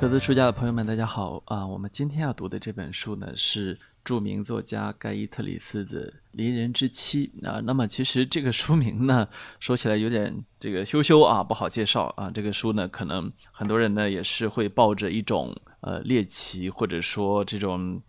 各自书家的朋友们，大家好啊！我们今天要读的这本书呢，是著名作家盖伊特里斯的《邻人之妻》啊。那么，其实这个书名呢，说起来有点这个羞羞啊，不好介绍啊。这个书呢，可能很多人呢也是会抱着一种呃猎奇，或者说这种。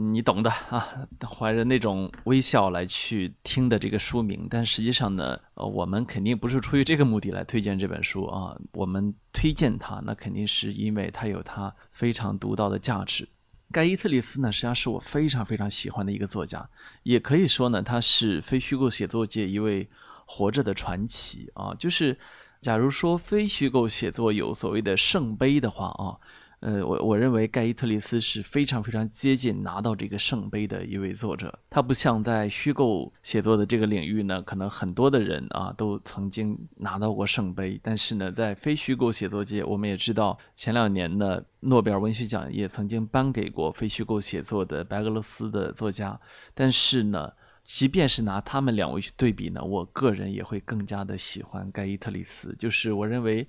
你懂的 啊，怀着那种微笑来去听的这个书名，但实际上呢，呃，我们肯定不是出于这个目的来推荐这本书啊。我们推荐它，那肯定是因为它有它非常独到的价值。盖伊特里斯呢，实际上是我非常非常喜欢的一个作家，也可以说呢，他是非虚构写作界一位活着的传奇啊。就是，假如说非虚构写作有所谓的圣杯的话啊。呃，我我认为盖伊特里斯是非常非常接近拿到这个圣杯的一位作者。他不像在虚构写作的这个领域呢，可能很多的人啊都曾经拿到过圣杯。但是呢，在非虚构写作界，我们也知道前两年呢，诺贝尔文学奖也曾经颁给过非虚构写作的白俄罗斯的作家。但是呢，即便是拿他们两位去对比呢，我个人也会更加的喜欢盖伊特里斯。就是我认为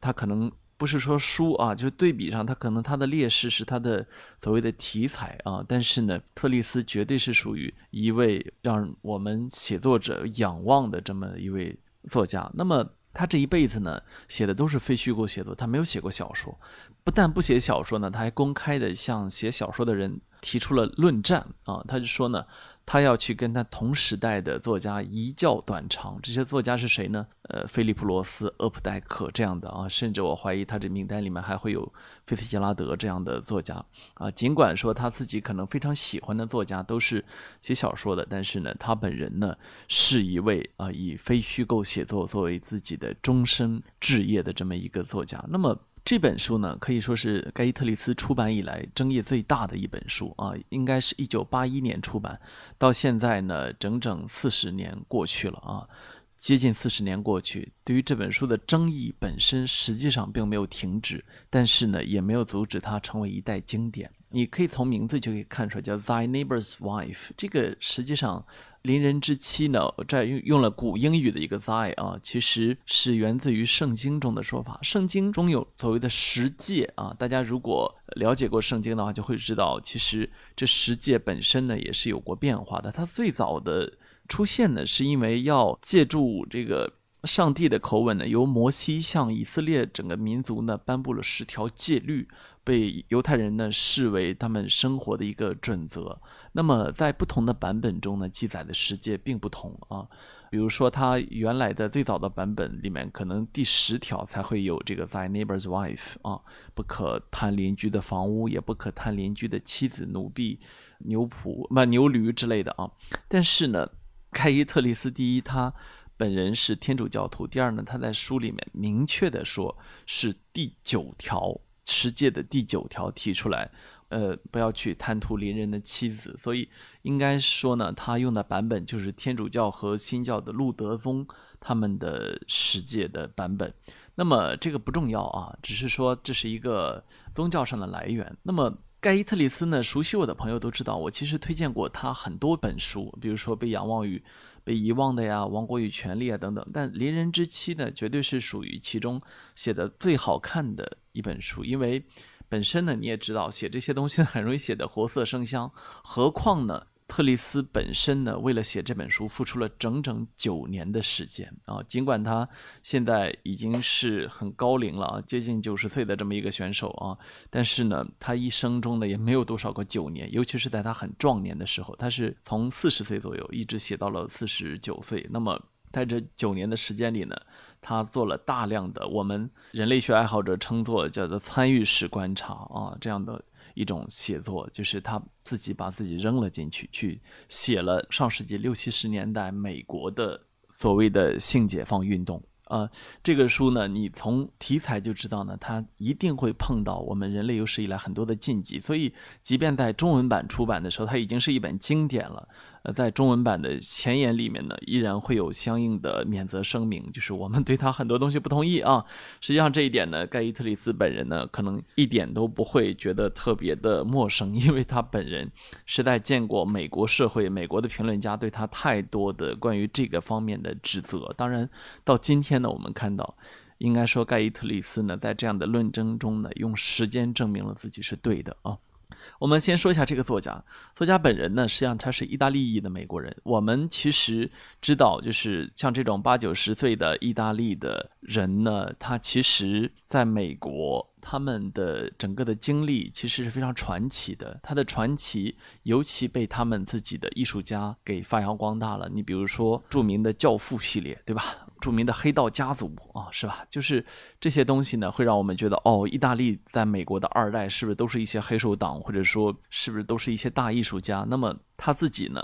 他可能。不是说书啊，就是对比上，它可能它的劣势是它的所谓的题材啊。但是呢，特丽斯绝对是属于一位让我们写作者仰望的这么一位作家。那么他这一辈子呢，写的都是非虚构写作，他没有写过小说。不但不写小说呢，他还公开的向写小说的人提出了论战啊。他就说呢。他要去跟他同时代的作家一较短长，这些作家是谁呢？呃，菲利普罗斯、厄普代克这样的啊，甚至我怀疑他这名单里面还会有菲茨杰拉德这样的作家啊。尽管说他自己可能非常喜欢的作家都是写小说的，但是呢，他本人呢是一位啊以非虚构写作作为自己的终身志业的这么一个作家。那么。这本书呢，可以说是盖伊特里斯出版以来争议最大的一本书啊，应该是一九八一年出版，到现在呢，整整四十年过去了啊，接近四十年过去，对于这本书的争议本身实际上并没有停止，但是呢，也没有阻止它成为一代经典。你可以从名字就可以看出来，叫 Thy Neighbor's Wife。这个实际上，邻人之妻呢，这用用了古英语的一个 Thy 啊，其实是源自于圣经中的说法。圣经中有所谓的十诫啊，大家如果了解过圣经的话，就会知道，其实这十诫本身呢，也是有过变化的。它最早的出现呢，是因为要借助这个上帝的口吻呢，由摩西向以色列整个民族呢，颁布了十条戒律。被犹太人呢视为他们生活的一个准则。那么在不同的版本中呢，记载的世界并不同啊。比如说，他原来的最早的版本里面，可能第十条才会有这个 “thy neighbor's wife” 啊，不可贪邻居的房屋，也不可贪邻居的妻子、奴婢、牛仆、不牛驴之类的啊。但是呢，开伊特里斯第一，他本人是天主教徒；第二呢，他在书里面明确的说是第九条。十诫的第九条提出来，呃，不要去贪图邻人的妻子，所以应该说呢，他用的版本就是天主教和新教的路德宗他们的十诫的版本。那么这个不重要啊，只是说这是一个宗教上的来源。那么盖伊特里斯呢，熟悉我的朋友都知道，我其实推荐过他很多本书，比如说《被仰望与被遗忘的》呀，《王国与权力》啊等等。但《邻人之妻》呢，绝对是属于其中写的最好看的。一本书，因为本身呢，你也知道，写这些东西很容易写的活色生香，何况呢，特丽斯本身呢，为了写这本书，付出了整整九年的时间啊。尽管他现在已经是很高龄了啊，接近九十岁的这么一个选手啊，但是呢，他一生中呢，也没有多少个九年，尤其是在他很壮年的时候，他是从四十岁左右一直写到了四十九岁。那么在这九年的时间里呢？他做了大量的我们人类学爱好者称作叫做参与式观察啊，这样的一种写作，就是他自己把自己扔了进去，去写了上世纪六七十年代美国的所谓的性解放运动啊。这个书呢，你从题材就知道呢，它一定会碰到我们人类有史以来很多的禁忌，所以即便在中文版出版的时候，它已经是一本经典了。在中文版的前言里面呢，依然会有相应的免责声明，就是我们对他很多东西不同意啊。实际上这一点呢，盖伊特里斯本人呢，可能一点都不会觉得特别的陌生，因为他本人实在见过美国社会、美国的评论家对他太多的关于这个方面的指责。当然，到今天呢，我们看到应该说盖伊特里斯呢，在这样的论争中呢，用时间证明了自己是对的啊。我们先说一下这个作家，作家本人呢，实际上他是意大利裔的美国人。我们其实知道，就是像这种八九十岁的意大利的人呢，他其实在美国。他们的整个的经历其实是非常传奇的，他的传奇尤其被他们自己的艺术家给发扬光大了。你比如说著名的《教父》系列，对吧？著名的黑道家族啊，是吧？就是这些东西呢，会让我们觉得，哦，意大利在美国的二代是不是都是一些黑手党，或者说是不是都是一些大艺术家？那么他自己呢？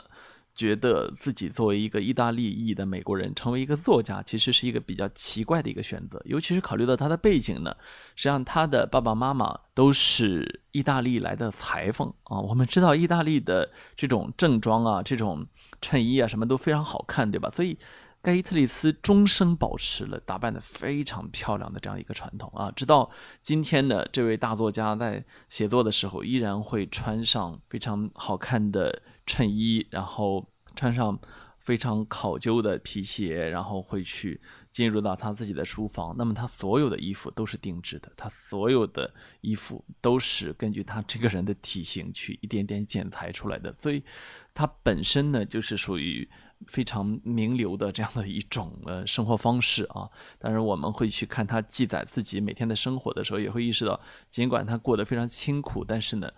觉得自己作为一个意大利裔的美国人，成为一个作家，其实是一个比较奇怪的一个选择。尤其是考虑到他的背景呢，实际上他的爸爸妈妈都是意大利来的裁缝啊。我们知道意大利的这种正装啊，这种衬衣啊，什么都非常好看，对吧？所以盖伊特里斯终生保持了打扮的非常漂亮的这样一个传统啊。直到今天呢，这位大作家在写作的时候，依然会穿上非常好看的。衬衣，然后穿上非常考究的皮鞋，然后会去进入到他自己的书房。那么他所有的衣服都是定制的，他所有的衣服都是根据他这个人的体型去一点点剪裁出来的。所以，他本身呢就是属于非常名流的这样的一种呃生活方式啊。当然，我们会去看他记载自己每天的生活的时候，也会意识到，尽管他过得非常清苦，但是呢。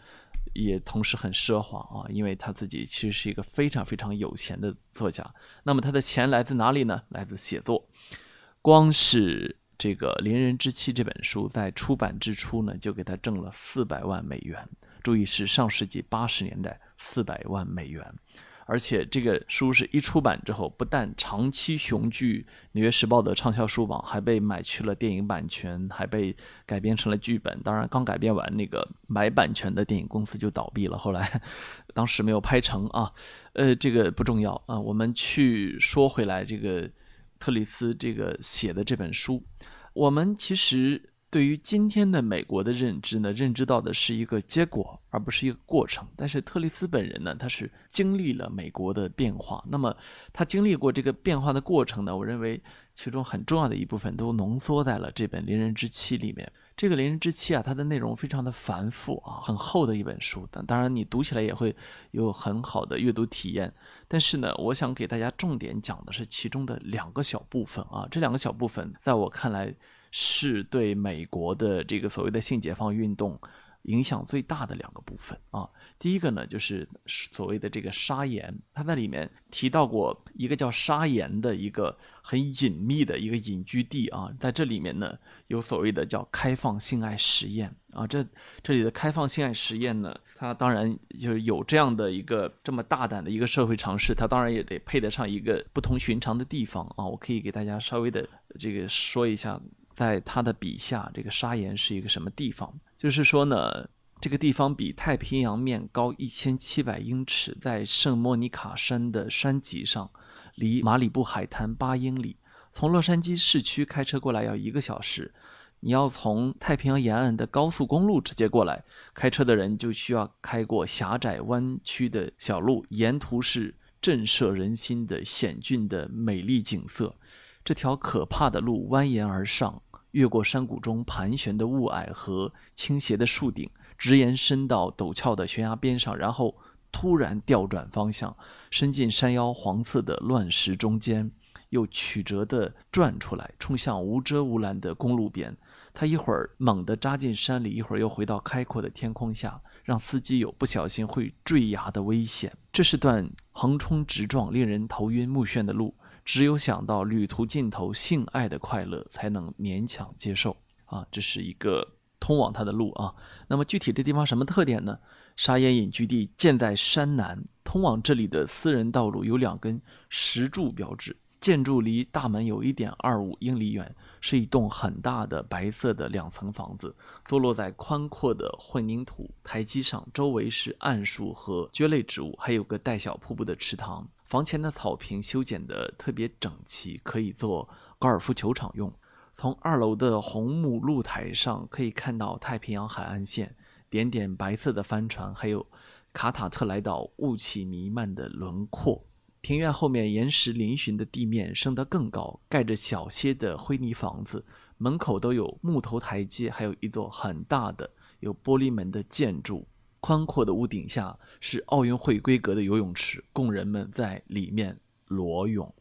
也同时很奢华啊，因为他自己其实是一个非常非常有钱的作家。那么他的钱来自哪里呢？来自写作。光是这个《邻人之妻》这本书在出版之初呢，就给他挣了四百万美元。注意是上世纪八十年代四百万美元。而且这个书是一出版之后，不但长期雄踞《纽约时报》的畅销书榜，还被买去了电影版权，还被改编成了剧本。当然，刚改编完，那个买版权的电影公司就倒闭了。后来，当时没有拍成啊。呃，这个不重要啊。我们去说回来，这个特里斯这个写的这本书，我们其实。对于今天的美国的认知呢，认知到的是一个结果，而不是一个过程。但是特里斯本人呢，他是经历了美国的变化。那么他经历过这个变化的过程呢，我认为其中很重要的一部分都浓缩在了这本《邻人之妻》里面。这个《邻人之妻》啊，它的内容非常的繁复啊，很厚的一本书。但当然你读起来也会有很好的阅读体验。但是呢，我想给大家重点讲的是其中的两个小部分啊。这两个小部分在我看来。是对美国的这个所谓的性解放运动影响最大的两个部分啊。第一个呢，就是所谓的这个沙岩，他在里面提到过一个叫沙岩的一个很隐秘的一个隐居地啊，在这里面呢，有所谓的叫开放性爱实验啊。这这里的开放性爱实验呢，它当然就是有这样的一个这么大胆的一个社会尝试，它当然也得配得上一个不同寻常的地方啊。我可以给大家稍微的这个说一下。在他的笔下，这个沙岩是一个什么地方？就是说呢，这个地方比太平洋面高一千七百英尺，在圣莫尼卡山的山脊上，离马里布海滩八英里。从洛杉矶市区开车过来要一个小时，你要从太平洋沿岸的高速公路直接过来，开车的人就需要开过狭窄弯曲的小路，沿途是震慑人心的险峻的美丽景色。这条可怕的路蜿蜒而上。越过山谷中盘旋的雾霭和倾斜的树顶，直延伸到陡峭的悬崖边上，然后突然调转方向，伸进山腰黄色的乱石中间，又曲折地转出来，冲向无遮无拦的公路边。他一会儿猛地扎进山里，一会儿又回到开阔的天空下，让司机有不小心会坠崖的危险。这是段横冲直撞、令人头晕目眩的路。只有想到旅途尽头性爱的快乐，才能勉强接受啊！这是一个通往他的路啊。那么具体这地方什么特点呢？沙岩隐居地建在山南，通往这里的私人道路有两根石柱标志。建筑离大门有一点二五英里远，是一栋很大的白色的两层房子，坐落在宽阔的混凝土台基上，周围是桉树和蕨类植物，还有个带小瀑布的池塘。房前的草坪修剪得特别整齐，可以做高尔夫球场用。从二楼的红木露台上可以看到太平洋海岸线，点点白色的帆船，还有卡塔特莱岛雾气弥漫的轮廓。庭院后面岩石嶙峋的地面升得更高，盖着小些的灰泥房子，门口都有木头台阶，还有一座很大的有玻璃门的建筑。宽阔的屋顶下是奥运会规格的游泳池，供人们在里面裸泳。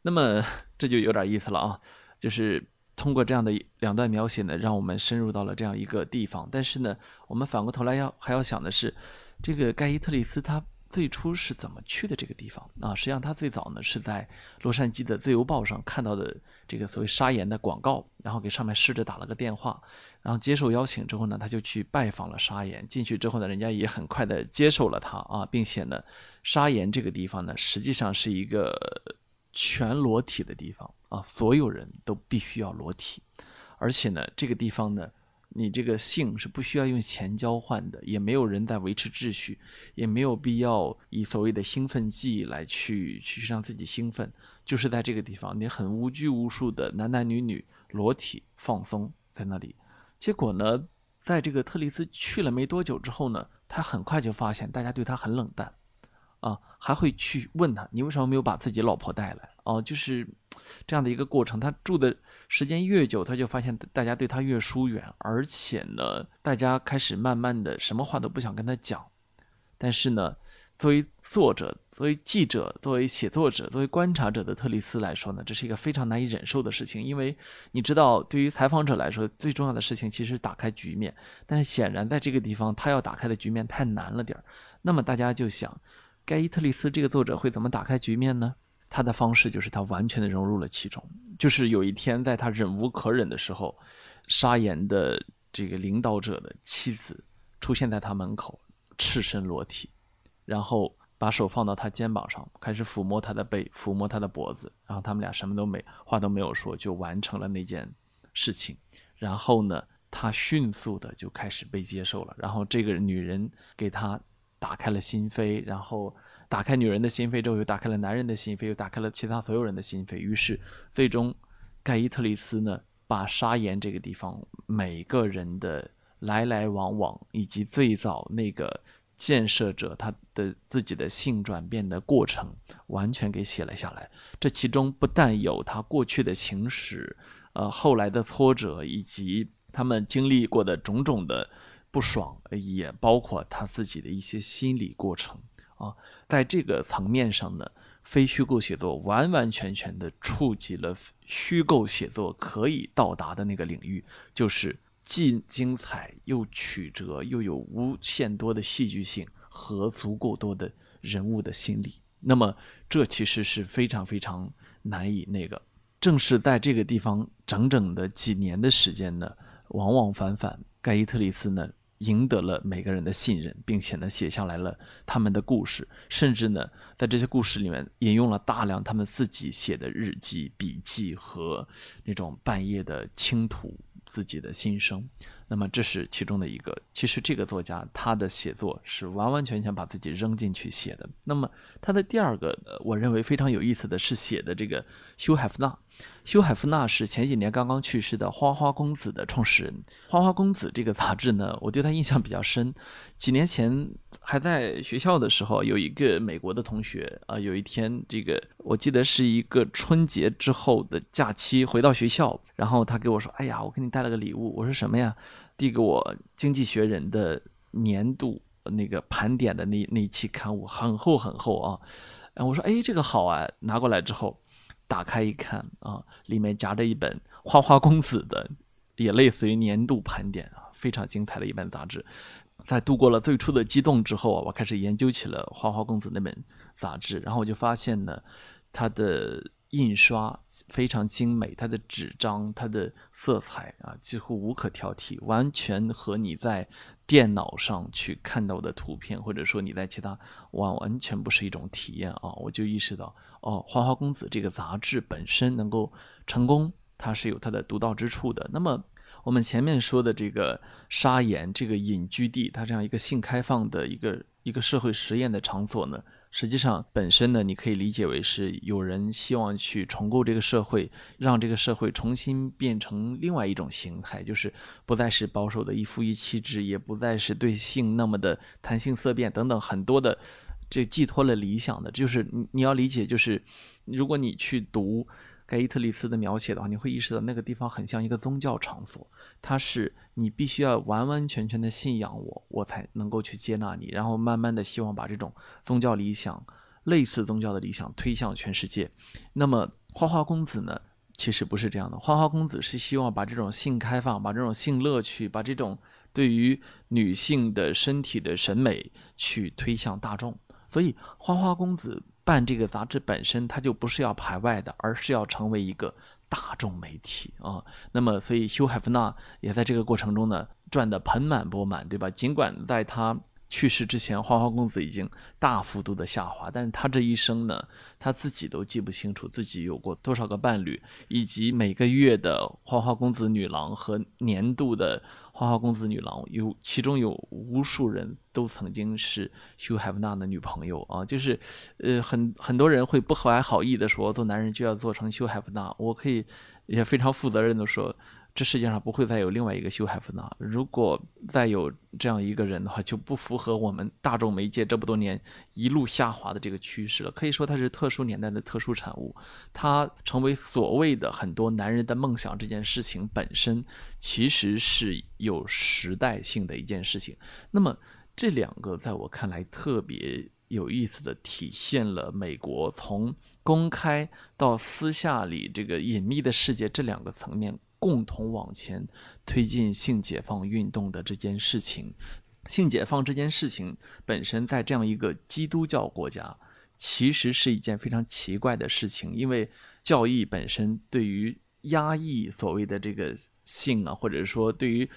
那么这就有点意思了啊，就是通过这样的两段描写呢，让我们深入到了这样一个地方。但是呢，我们反过头来要还要想的是，这个盖伊特里斯他。最初是怎么去的这个地方啊？实际上他最早呢是在洛杉矶的《自由报》上看到的这个所谓沙岩的广告，然后给上面试着打了个电话，然后接受邀请之后呢，他就去拜访了沙岩。进去之后呢，人家也很快的接受了他啊，并且呢，沙岩这个地方呢，实际上是一个全裸体的地方啊，所有人都必须要裸体，而且呢，这个地方呢。你这个性是不需要用钱交换的，也没有人在维持秩序，也没有必要以所谓的兴奋剂来去去让自己兴奋，就是在这个地方，你很无拘无束的男男女女裸体放松在那里。结果呢，在这个特里斯去了没多久之后呢，他很快就发现大家对他很冷淡。啊，还会去问他，你为什么没有把自己老婆带来？哦，就是这样的一个过程。他住的时间越久，他就发现大家对他越疏远，而且呢，大家开始慢慢的什么话都不想跟他讲。但是呢，作为作者、作为记者、作为写作者、作为观察者的特里斯来说呢，这是一个非常难以忍受的事情。因为你知道，对于采访者来说，最重要的事情其实是打开局面，但是显然在这个地方，他要打开的局面太难了点儿。那么大家就想。盖伊特里斯这个作者会怎么打开局面呢？他的方式就是他完全的融入了其中。就是有一天，在他忍无可忍的时候，沙岩的这个领导者的妻子出现在他门口，赤身裸体，然后把手放到他肩膀上，开始抚摸他的背，抚摸他的脖子，然后他们俩什么都没话都没有说，就完成了那件事情。然后呢，他迅速的就开始被接受了。然后这个女人给他。打开了心扉，然后打开女人的心扉之后，又打开了男人的心扉，又打开了其他所有人的心扉。于是，最终盖伊特里斯呢，把沙岩这个地方每个人的来来往往，以及最早那个建设者他的自己的性转变的过程，完全给写了下来。这其中不但有他过去的情史，呃，后来的挫折，以及他们经历过的种种的。不爽也包括他自己的一些心理过程啊，在这个层面上呢，非虚构写作完完全全的触及了虚构写作可以到达的那个领域，就是既精彩又曲折，又有无限多的戏剧性和足够多的人物的心理。那么这其实是非常非常难以那个，正是在这个地方整整的几年的时间呢，往往反反，盖伊特里斯呢。赢得了每个人的信任，并且呢，写下来了他们的故事，甚至呢，在这些故事里面引用了大量他们自己写的日记、笔记和那种半夜的倾吐自己的心声。那么这是其中的一个。其实这个作家他的写作是完完全全把自己扔进去写的。那么他的第二个，我认为非常有意思的是写的这个休海夫纳。休海夫纳是前几年刚刚去世的花花公子的创始人。花花公子这个杂志呢，我对他印象比较深。几年前还在学校的时候，有一个美国的同学啊，有一天这个我记得是一个春节之后的假期回到学校，然后他给我说：“哎呀，我给你带了个礼物。”我说：“什么呀？”递给我《经济学人》的年度那个盘点的那那期刊物，很厚很厚啊。然后我说：“哎，这个好啊！”拿过来之后。打开一看啊，里面夹着一本花花公子的，也类似于年度盘点啊，非常精彩的一本杂志。在度过了最初的激动之后啊，我开始研究起了花花公子那本杂志，然后我就发现呢，它的印刷非常精美，它的纸张、它的色彩啊，几乎无可挑剔，完全和你在。电脑上去看到的图片，或者说你在其他完完全不是一种体验啊！我就意识到，哦，《花花公子》这个杂志本身能够成功，它是有它的独到之处的。那么，我们前面说的这个沙岩这个隐居地，它这样一个性开放的一个一个社会实验的场所呢？实际上，本身呢，你可以理解为是有人希望去重构这个社会，让这个社会重新变成另外一种形态，就是不再是保守的一夫一妻制，也不再是对性那么的谈性色变等等很多的，这寄托了理想的。就是你你要理解，就是如果你去读盖伊特里斯的描写的话，你会意识到那个地方很像一个宗教场所，它是你必须要完完全全的信仰我，我才能够去接纳你，然后慢慢的希望把这种宗教理想、类似宗教的理想推向全世界。那么花花公子呢，其实不是这样的，花花公子是希望把这种性开放、把这种性乐趣、把这种对于女性的身体的审美去推向大众，所以花花公子。办这个杂志本身，它就不是要排外的，而是要成为一个大众媒体啊。那么，所以休海夫纳也在这个过程中呢，赚得盆满钵满，对吧？尽管在他去世之前，花花公子已经大幅度的下滑，但是他这一生呢，他自己都记不清楚自己有过多少个伴侣，以及每个月的花花公子女郎和年度的。花花公子女郎有，其中有无数人都曾经是休海夫纳的女朋友啊，就是，呃，很很多人会不怀好意的说，做男人就要做成休海夫纳，我可以也非常负责任的说。这世界上不会再有另外一个休海夫纳。如果再有这样一个人的话，就不符合我们大众媒介这么多年一路下滑的这个趋势了。可以说，它是特殊年代的特殊产物。它成为所谓的很多男人的梦想这件事情本身，其实是有时代性的一件事情。那么，这两个在我看来特别有意思的，体现了美国从公开到私下里这个隐秘的世界这两个层面。共同往前推进性解放运动的这件事情，性解放这件事情本身在这样一个基督教国家，其实是一件非常奇怪的事情，因为教义本身对于压抑所谓的这个性啊，或者说对于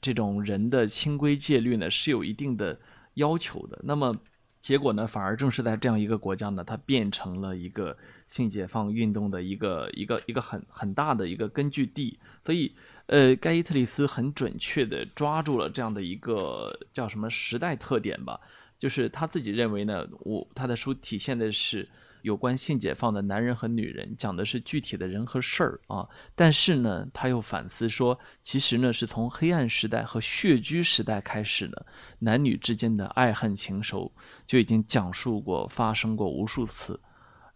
这种人的清规戒律呢，是有一定的要求的。那么结果呢，反而正是在这样一个国家呢，它变成了一个。性解放运动的一个一个一个很很大的一个根据地，所以，呃，盖伊特里斯很准确地抓住了这样的一个叫什么时代特点吧，就是他自己认为呢，我他的书体现的是有关性解放的男人和女人，讲的是具体的人和事儿啊，但是呢，他又反思说，其实呢，是从黑暗时代和血居时代开始的，男女之间的爱恨情仇就已经讲述过、发生过无数次。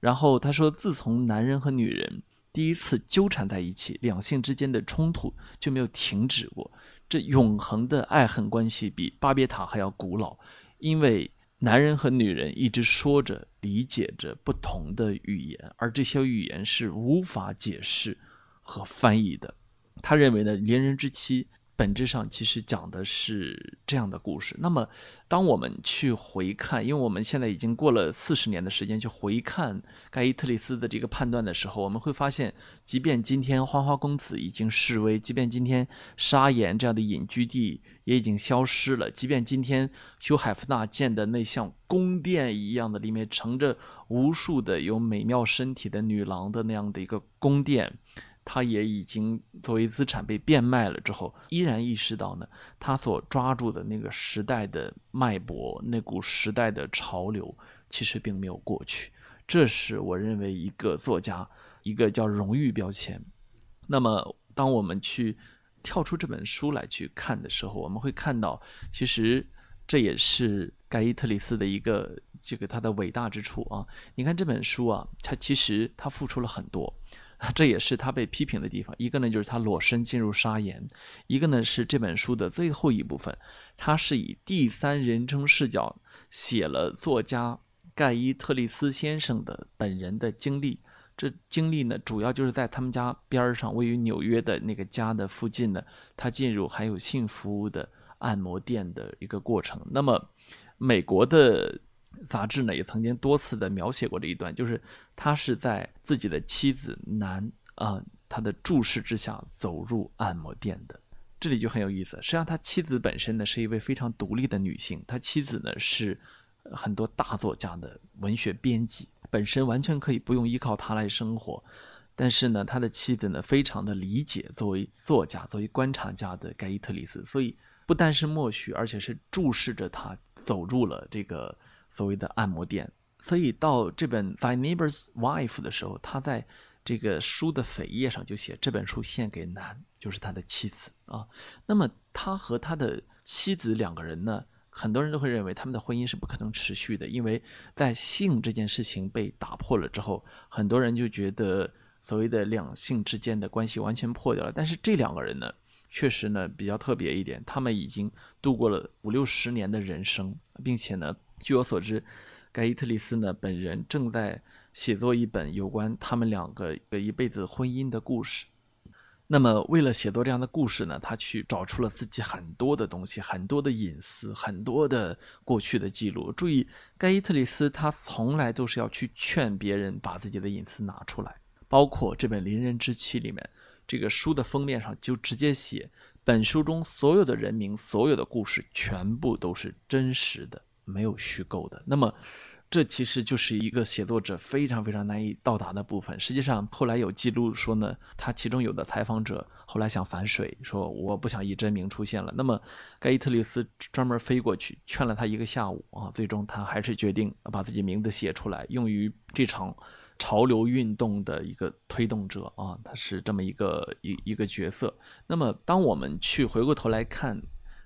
然后他说，自从男人和女人第一次纠缠在一起，两性之间的冲突就没有停止过。这永恒的爱恨关系比巴别塔还要古老，因为男人和女人一直说着、理解着不同的语言，而这些语言是无法解释和翻译的。他认为呢，连人之妻。本质上其实讲的是这样的故事。那么，当我们去回看，因为我们现在已经过了四十年的时间去回看盖伊特里斯的这个判断的时候，我们会发现，即便今天花花公子已经示威，即便今天沙岩这样的隐居地也已经消失了，即便今天修海夫纳建的那像宫殿一样的，里面盛着无数的有美妙身体的女郎的那样的一个宫殿。他也已经作为资产被变卖了之后，依然意识到呢，他所抓住的那个时代的脉搏，那股时代的潮流，其实并没有过去。这是我认为一个作家一个叫荣誉标签。那么，当我们去跳出这本书来去看的时候，我们会看到，其实这也是盖伊特里斯的一个这个他的伟大之处啊。你看这本书啊，他其实他付出了很多。这也是他被批评的地方。一个呢，就是他裸身进入沙岩；一个呢，是这本书的最后一部分，他是以第三人称视角写了作家盖伊特利斯先生的本人的经历。这经历呢，主要就是在他们家边上，位于纽约的那个家的附近呢，他进入还有性服务的按摩店的一个过程。那么，美国的。杂志呢也曾经多次的描写过这一段，就是他是在自己的妻子南啊他的注视之下走入按摩店的。这里就很有意思，实际上他妻子本身呢是一位非常独立的女性，他妻子呢是很多大作家的文学编辑，本身完全可以不用依靠他来生活，但是呢他的妻子呢非常的理解作为作家、作为观察家的盖伊特里斯，所以不但是默许，而且是注视着他走入了这个。所谓的按摩店，所以到这本《Thy Neighbor's Wife》的时候，他在这个书的扉页上就写这本书献给男，就是他的妻子啊。那么他和他的妻子两个人呢，很多人都会认为他们的婚姻是不可能持续的，因为在性这件事情被打破了之后，很多人就觉得所谓的两性之间的关系完全破掉了。但是这两个人呢，确实呢比较特别一点，他们已经度过了五六十年的人生，并且呢，据我所知，盖伊特里斯呢本人正在写作一本有关他们两个的一辈子婚姻的故事。那么，为了写作这样的故事呢，他去找出了自己很多的东西，很多的隐私，很多的过去的记录。注意，盖伊特里斯他从来都是要去劝别人把自己的隐私拿出来，包括这本《邻人之妻》里面，这个书的封面上就直接写，本书中所有的人名、所有的故事全部都是真实的，没有虚构的。那么。这其实就是一个写作者非常非常难以到达的部分。实际上，后来有记录说呢，他其中有的采访者后来想反水，说我不想以真名出现了。那么，盖伊特里斯专门飞过去劝了他一个下午啊，最终他还是决定把自己名字写出来，用于这场潮流运动的一个推动者啊，他是这么一个一一个角色。那么，当我们去回过头来看。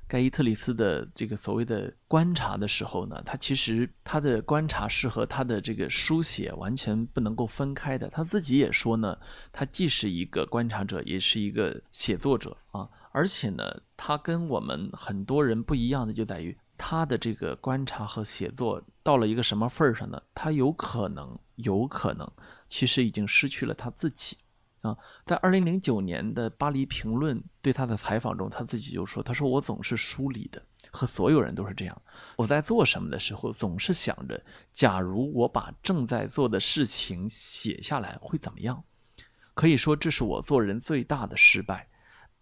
盖伊特里斯的这个所谓的观察的时候呢，他其实他的观察是和他的这个书写完全不能够分开的。他自己也说呢，他既是一个观察者，也是一个写作者啊。而且呢，他跟我们很多人不一样的就在于他的这个观察和写作到了一个什么份儿上呢？他有可能，有可能，其实已经失去了他自己。啊，在二零零九年的《巴黎评论》对他的采访中，他自己就说：“他说我总是疏离的，和所有人都是这样。我在做什么的时候，总是想着，假如我把正在做的事情写下来，会怎么样？可以说，这是我做人最大的失败。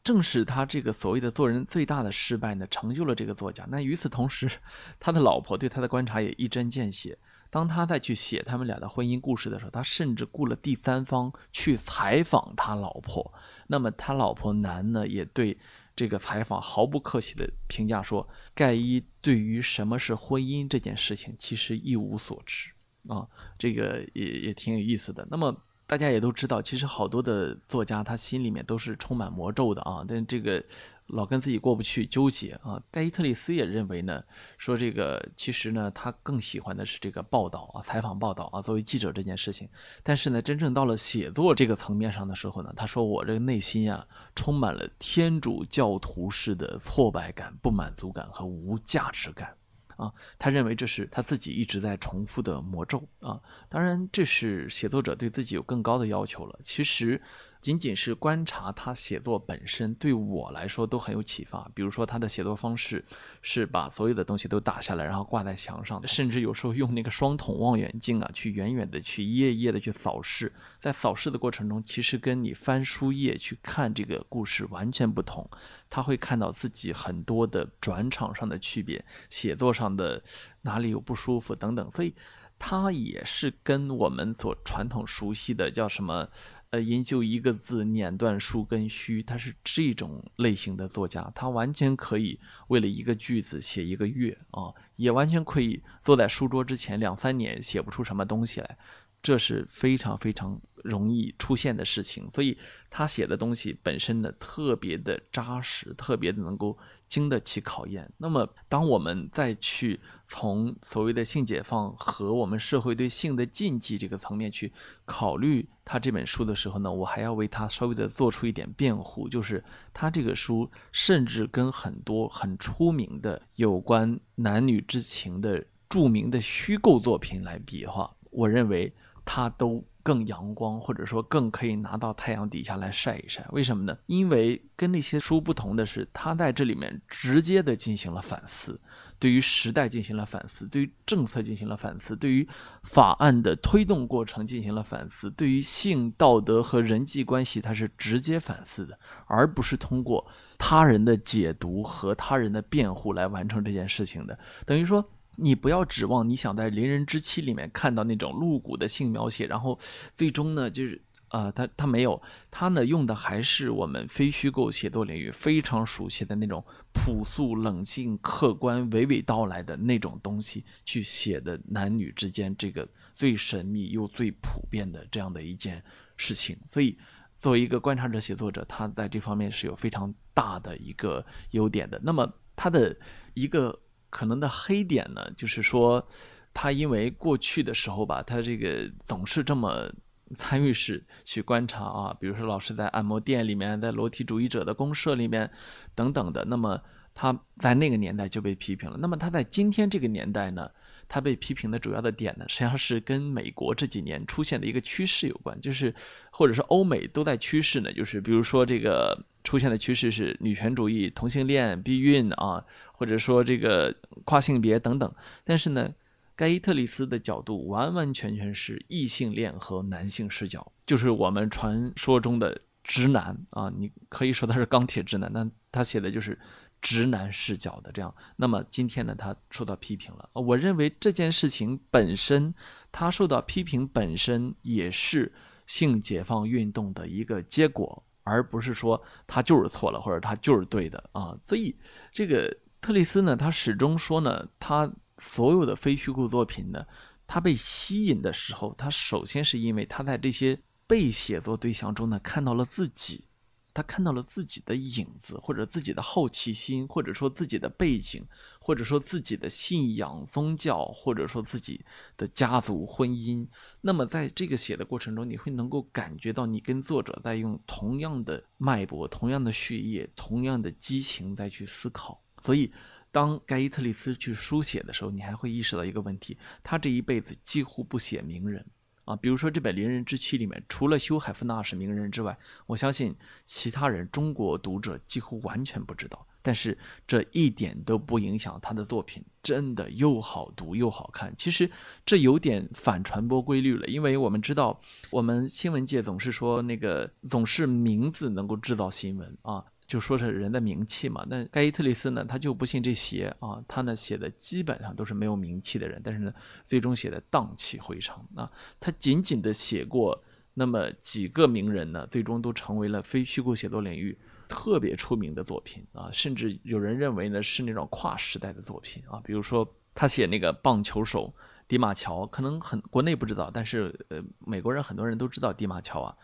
正是他这个所谓的做人最大的失败呢，成就了这个作家。那与此同时，他的老婆对他的观察也一针见血。”当他再去写他们俩的婚姻故事的时候，他甚至雇了第三方去采访他老婆。那么他老婆男呢，也对这个采访毫不客气的评价说：“盖伊对于什么是婚姻这件事情，其实一无所知啊。”这个也也挺有意思的。那么。大家也都知道，其实好多的作家他心里面都是充满魔咒的啊，但这个老跟自己过不去，纠结啊。盖伊特里斯也认为呢，说这个其实呢，他更喜欢的是这个报道啊，采访报道啊，作为记者这件事情。但是呢，真正到了写作这个层面上的时候呢，他说我这个内心啊，充满了天主教徒式的挫败感、不满足感和无价值感。啊，他认为这是他自己一直在重复的魔咒啊。当然，这是写作者对自己有更高的要求了。其实。仅仅是观察他写作本身，对我来说都很有启发。比如说，他的写作方式是把所有的东西都打下来，然后挂在墙上，甚至有时候用那个双筒望远镜啊，去远远的去一页一页的去扫视。在扫视的过程中，其实跟你翻书页去看这个故事完全不同。他会看到自己很多的转场上的区别，写作上的哪里有不舒服等等。所以，他也是跟我们所传统熟悉的叫什么？呃，研究一个字，碾断树根须，他是这种类型的作家，他完全可以为了一个句子写一个月啊，也完全可以坐在书桌之前两三年写不出什么东西来，这是非常非常容易出现的事情。所以他写的东西本身呢，特别的扎实，特别的能够。经得起考验。那么，当我们再去从所谓的性解放和我们社会对性的禁忌这个层面去考虑他这本书的时候呢，我还要为他稍微的做出一点辩护，就是他这个书甚至跟很多很出名的有关男女之情的著名的虚构作品来比的话，我认为他都。更阳光，或者说更可以拿到太阳底下来晒一晒，为什么呢？因为跟那些书不同的是，他在这里面直接的进行了反思，对于时代进行了反思，对于政策进行了反思，对于法案的推动过程进行了反思，对于性道德和人际关系，他是直接反思的，而不是通过他人的解读和他人的辩护来完成这件事情的，等于说。你不要指望你想在《邻人之妻》里面看到那种露骨的性描写，然后最终呢，就是啊，他他没有，他呢用的还是我们非虚构写作领域非常熟悉的那种朴素、冷静、客观、娓娓道来的那种东西去写的男女之间这个最神秘又最普遍的这样的一件事情。所以，作为一个观察者写作者，他在这方面是有非常大的一个优点的。那么，他的一个。可能的黑点呢，就是说，他因为过去的时候吧，他这个总是这么 参与式去观察啊，比如说老师在按摩店里面，在裸体主义者的公社里面等等的。那么他在那个年代就被批评了。那么他在今天这个年代呢，他被批评的主要的点呢，实际上是跟美国这几年出现的一个趋势有关，就是或者是欧美都在趋势呢，就是比如说这个出现的趋势是女权主义、同性恋、避孕啊，或者说这个跨性别等等。但是呢。盖伊特里斯的角度完完全全是异性恋和男性视角，就是我们传说中的直男啊，你可以说他是钢铁直男，但他写的就是直男视角的这样。那么今天呢，他受到批评了。我认为这件事情本身，他受到批评本身也是性解放运动的一个结果，而不是说他就是错了或者他就是对的啊。所以这个特里斯呢，他始终说呢，他。所有的非虚构作品呢，他被吸引的时候，他首先是因为他在这些被写作对象中呢看到了自己，他看到了自己的影子，或者自己的好奇心，或者说自己的背景，或者说自己的信仰宗教，或者说自己的家族婚姻。那么在这个写的过程中，你会能够感觉到你跟作者在用同样的脉搏、同样的血液、同样的激情在去思考，所以。当盖伊特里斯去书写的时候，你还会意识到一个问题：他这一辈子几乎不写名人啊。比如说这本《邻人之妻》里面，除了修海夫纳是名人之外，我相信其他人中国读者几乎完全不知道。但是这一点都不影响他的作品真的又好读又好看。其实这有点反传播规律了，因为我们知道，我们新闻界总是说那个总是名字能够制造新闻啊。就说是人的名气嘛，那盖伊特里斯呢，他就不信这邪啊，他呢写的基本上都是没有名气的人，但是呢，最终写的荡气回肠啊，他仅仅的写过那么几个名人呢，最终都成为了非虚构写作领域特别出名的作品啊，甚至有人认为呢是那种跨时代的作品啊，比如说他写那个棒球手迪马乔，可能很国内不知道，但是呃，美国人很多人都知道迪马乔啊。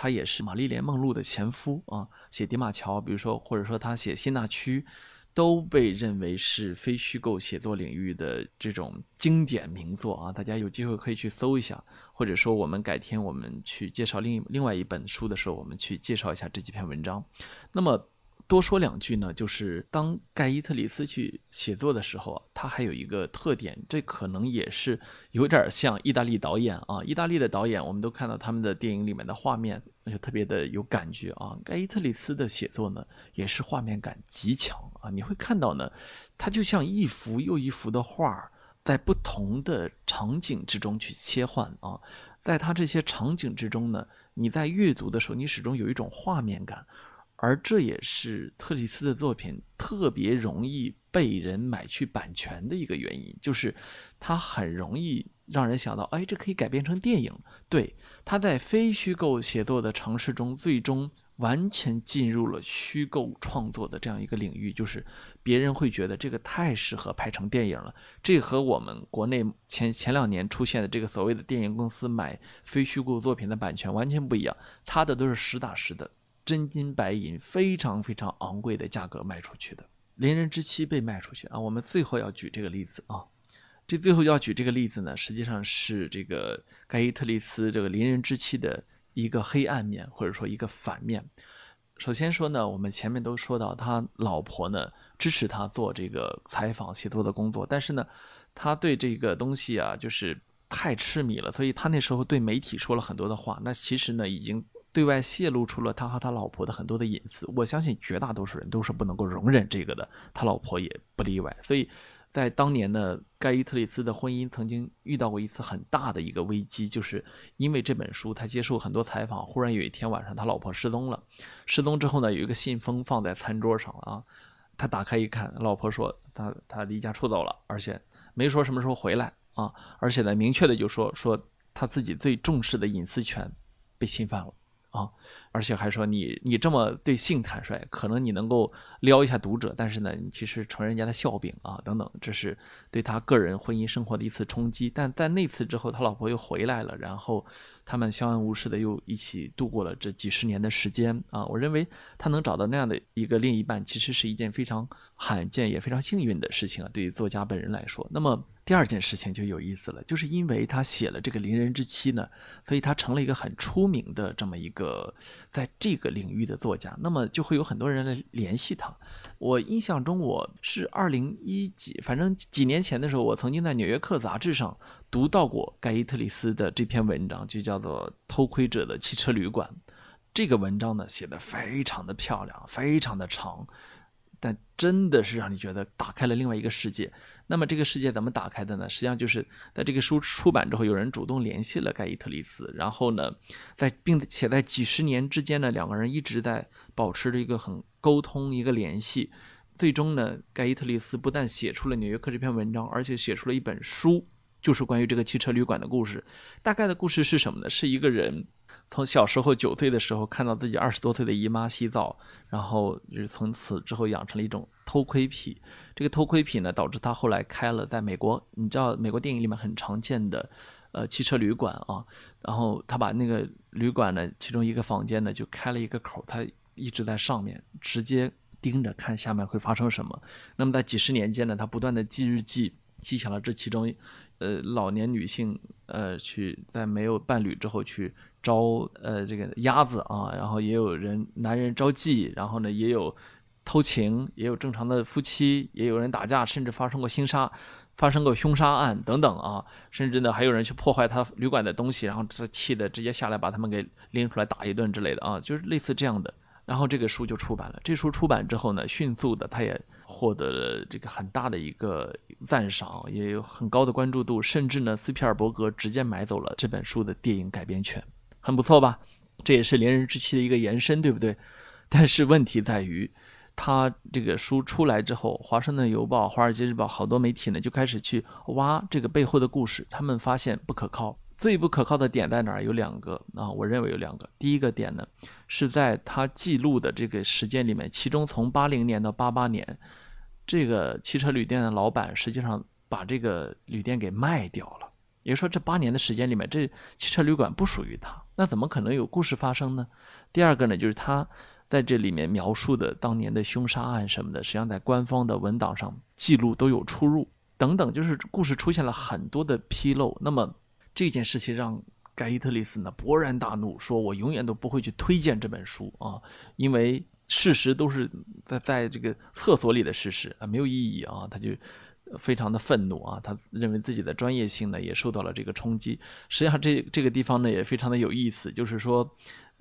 他也是玛丽莲梦露的前夫啊，写《迪马乔》，比如说，或者说他写《辛纳区》，都被认为是非虚构写作领域的这种经典名作啊。大家有机会可以去搜一下，或者说我们改天我们去介绍另另外一本书的时候，我们去介绍一下这几篇文章。那么。多说两句呢，就是当盖伊特里斯去写作的时候啊，他还有一个特点，这可能也是有点像意大利导演啊。意大利的导演，我们都看到他们的电影里面的画面，那就特别的有感觉啊。盖伊特里斯的写作呢，也是画面感极强啊。你会看到呢，他就像一幅又一幅的画，在不同的场景之中去切换啊。在他这些场景之中呢，你在阅读的时候，你始终有一种画面感。而这也是特里斯的作品特别容易被人买去版权的一个原因，就是它很容易让人想到，哎，这可以改编成电影。对，他在非虚构写作的尝试中，最终完全进入了虚构创作的这样一个领域，就是别人会觉得这个太适合拍成电影了。这和我们国内前前两年出现的这个所谓的电影公司买非虚构作品的版权完全不一样，他的都是实打实的。真金白银，非常非常昂贵的价格卖出去的《邻人之妻》被卖出去啊！我们最后要举这个例子啊，这最后要举这个例子呢，实际上是这个盖伊特利斯这个《邻人之妻》的一个黑暗面，或者说一个反面。首先说呢，我们前面都说到，他老婆呢支持他做这个采访写作的工作，但是呢，他对这个东西啊，就是太痴迷了，所以他那时候对媒体说了很多的话。那其实呢，已经。对外泄露出了他和他老婆的很多的隐私，我相信绝大多数人都是不能够容忍这个的，他老婆也不例外。所以，在当年呢，盖伊特里斯的婚姻曾经遇到过一次很大的一个危机，就是因为这本书，他接受很多采访，忽然有一天晚上，他老婆失踪了。失踪之后呢，有一个信封放在餐桌上啊，他打开一看，老婆说他他离家出走了，而且没说什么时候回来啊，而且呢，明确的就说说他自己最重视的隐私权被侵犯了。啊，而且还说你你这么对性坦率，可能你能够撩一下读者，但是呢，你其实成人家的笑柄啊，等等，这是对他个人婚姻生活的一次冲击。但在那次之后，他老婆又回来了，然后他们相安无事的又一起度过了这几十年的时间啊。我认为他能找到那样的一个另一半，其实是一件非常罕见也非常幸运的事情啊。对于作家本人来说，那么。第二件事情就有意思了，就是因为他写了这个《邻人之妻》呢，所以他成了一个很出名的这么一个在这个领域的作家。那么就会有很多人来联系他。我印象中我是二零一几，反正几年前的时候，我曾经在《纽约客》杂志上读到过盖伊特里斯的这篇文章，就叫做《偷窥者的汽车旅馆》。这个文章呢写的非常的漂亮，非常的长，但真的是让你觉得打开了另外一个世界。那么这个世界怎么打开的呢？实际上就是在这个书出版之后，有人主动联系了盖伊特里斯，然后呢，在并且在几十年之间呢，两个人一直在保持着一个很沟通、一个联系。最终呢，盖伊特里斯不但写出了《纽约客》这篇文章，而且写出了一本书，就是关于这个汽车旅馆的故事。大概的故事是什么呢？是一个人。从小时候九岁的时候看到自己二十多岁的姨妈洗澡，然后就是从此之后养成了一种偷窥癖。这个偷窥癖呢，导致他后来开了在美国，你知道美国电影里面很常见的，呃，汽车旅馆啊。然后他把那个旅馆呢，其中一个房间呢，就开了一个口，他一直在上面直接盯着看下面会发生什么。那么在几十年间呢，他不断的记日记，记下了这其中，呃，老年女性呃去在没有伴侣之后去。招呃这个鸭子啊，然后也有人男人招妓，然后呢也有偷情，也有正常的夫妻，也有人打架，甚至发生过凶杀，发生过凶杀案等等啊，甚至呢还有人去破坏他旅馆的东西，然后这气的直接下来把他们给拎出来打一顿之类的啊，就是类似这样的。然后这个书就出版了，这书出版之后呢，迅速的他也获得了这个很大的一个赞赏，也有很高的关注度，甚至呢斯皮尔伯格直接买走了这本书的电影改编权。很不错吧？这也是《连人之妻》的一个延伸，对不对？但是问题在于，他这个书出来之后，《华盛顿邮报》《华尔街日报》好多媒体呢就开始去挖这个背后的故事，他们发现不可靠。最不可靠的点在哪儿？有两个啊，我认为有两个。第一个点呢，是在他记录的这个时间里面，其中从八零年到八八年，这个汽车旅店的老板实际上把这个旅店给卖掉了。也就是说，这八年的时间里面，这汽车旅馆不属于他，那怎么可能有故事发生呢？第二个呢，就是他在这里面描述的当年的凶杀案什么的，实际上在官方的文档上记录都有出入，等等，就是故事出现了很多的纰漏。那么这件事情让盖伊特里斯呢勃然大怒，说我永远都不会去推荐这本书啊，因为事实都是在在这个厕所里的事实啊，没有意义啊，他就。非常的愤怒啊！他认为自己的专业性呢也受到了这个冲击。实际上，这这个地方呢也非常的有意思，就是说，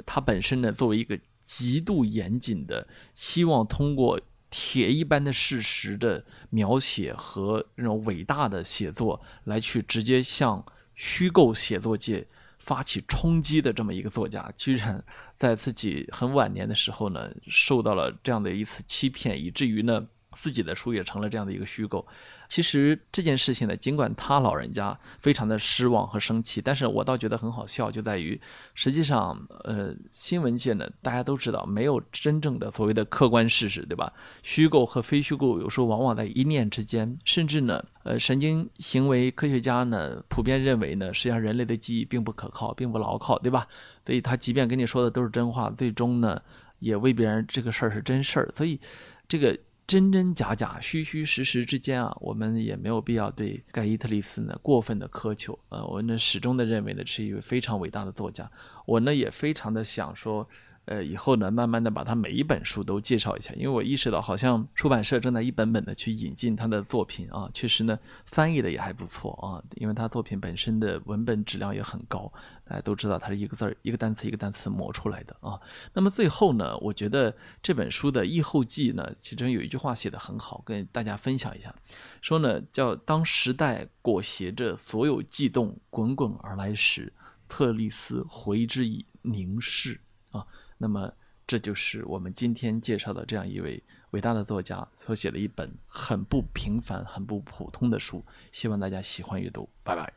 他本身呢作为一个极度严谨的，希望通过铁一般的事实的描写和那种伟大的写作来去直接向虚构写作界发起冲击的这么一个作家，居然在自己很晚年的时候呢受到了这样的一次欺骗，以至于呢自己的书也成了这样的一个虚构。其实这件事情呢，尽管他老人家非常的失望和生气，但是我倒觉得很好笑，就在于实际上，呃，新闻界呢，大家都知道没有真正的所谓的客观事实，对吧？虚构和非虚构有时候往往在一念之间，甚至呢，呃，神经行为科学家呢普遍认为呢，实际上人类的记忆并不可靠，并不牢靠，对吧？所以他即便跟你说的都是真话，最终呢，也未必然这个事儿是真事儿，所以这个。真真假假、虚虚实实之间啊，我们也没有必要对盖伊特里斯呢过分的苛求。呃，我呢始终的认为呢是一位非常伟大的作家。我呢也非常的想说。呃，以后呢，慢慢的把他每一本书都介绍一下，因为我意识到好像出版社正在一本本的去引进他的作品啊，确实呢，翻译的也还不错啊，因为他作品本身的文本质量也很高，大家都知道他是一个字儿一个单词一个单词磨出来的啊。那么最后呢，我觉得这本书的译后记呢，其中有一句话写的很好，跟大家分享一下，说呢叫当时代裹挟着所有悸动滚滚而来时，特丽斯回之以凝视。那么，这就是我们今天介绍的这样一位伟大的作家所写的一本很不平凡、很不普通的书，希望大家喜欢阅读。拜拜。